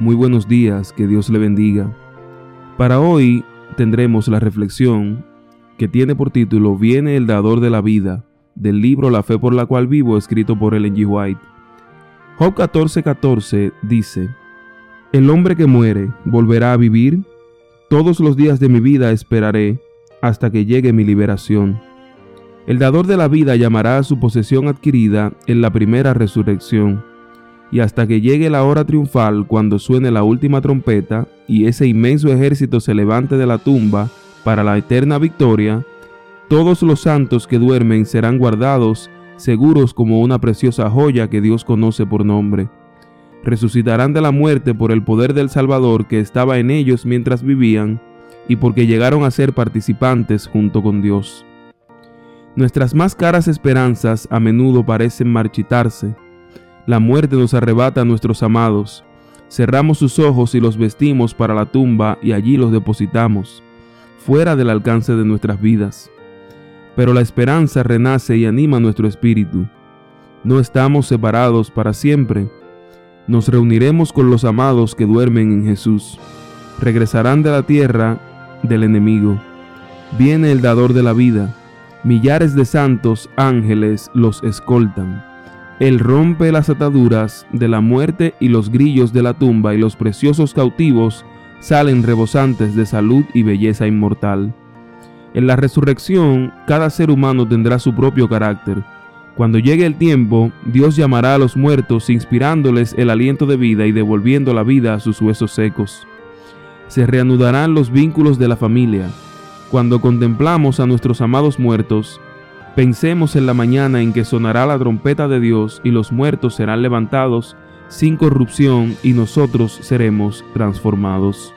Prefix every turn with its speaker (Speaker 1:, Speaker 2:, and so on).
Speaker 1: Muy buenos días, que Dios le bendiga. Para hoy tendremos la reflexión que tiene por título Viene el dador de la vida, del libro La fe por la cual vivo, escrito por Ellen G. White. Job 14:14 dice, El hombre que muere volverá a vivir, todos los días de mi vida esperaré hasta que llegue mi liberación. El dador de la vida llamará a su posesión adquirida en la primera resurrección y hasta que llegue la hora triunfal cuando suene la última trompeta y ese inmenso ejército se levante de la tumba para la eterna victoria, todos los santos que duermen serán guardados seguros como una preciosa joya que Dios conoce por nombre. Resucitarán de la muerte por el poder del Salvador que estaba en ellos mientras vivían y porque llegaron a ser participantes junto con Dios. Nuestras más caras esperanzas a menudo parecen marchitarse, la muerte nos arrebata a nuestros amados. Cerramos sus ojos y los vestimos para la tumba y allí los depositamos, fuera del alcance de nuestras vidas. Pero la esperanza renace y anima nuestro espíritu. No estamos separados para siempre. Nos reuniremos con los amados que duermen en Jesús. Regresarán de la tierra del enemigo. Viene el dador de la vida. Millares de santos ángeles los escoltan. Él rompe las ataduras de la muerte y los grillos de la tumba y los preciosos cautivos salen rebosantes de salud y belleza inmortal. En la resurrección, cada ser humano tendrá su propio carácter. Cuando llegue el tiempo, Dios llamará a los muertos inspirándoles el aliento de vida y devolviendo la vida a sus huesos secos. Se reanudarán los vínculos de la familia. Cuando contemplamos a nuestros amados muertos, Pensemos en la mañana en que sonará la trompeta de Dios y los muertos serán levantados sin corrupción y nosotros seremos transformados.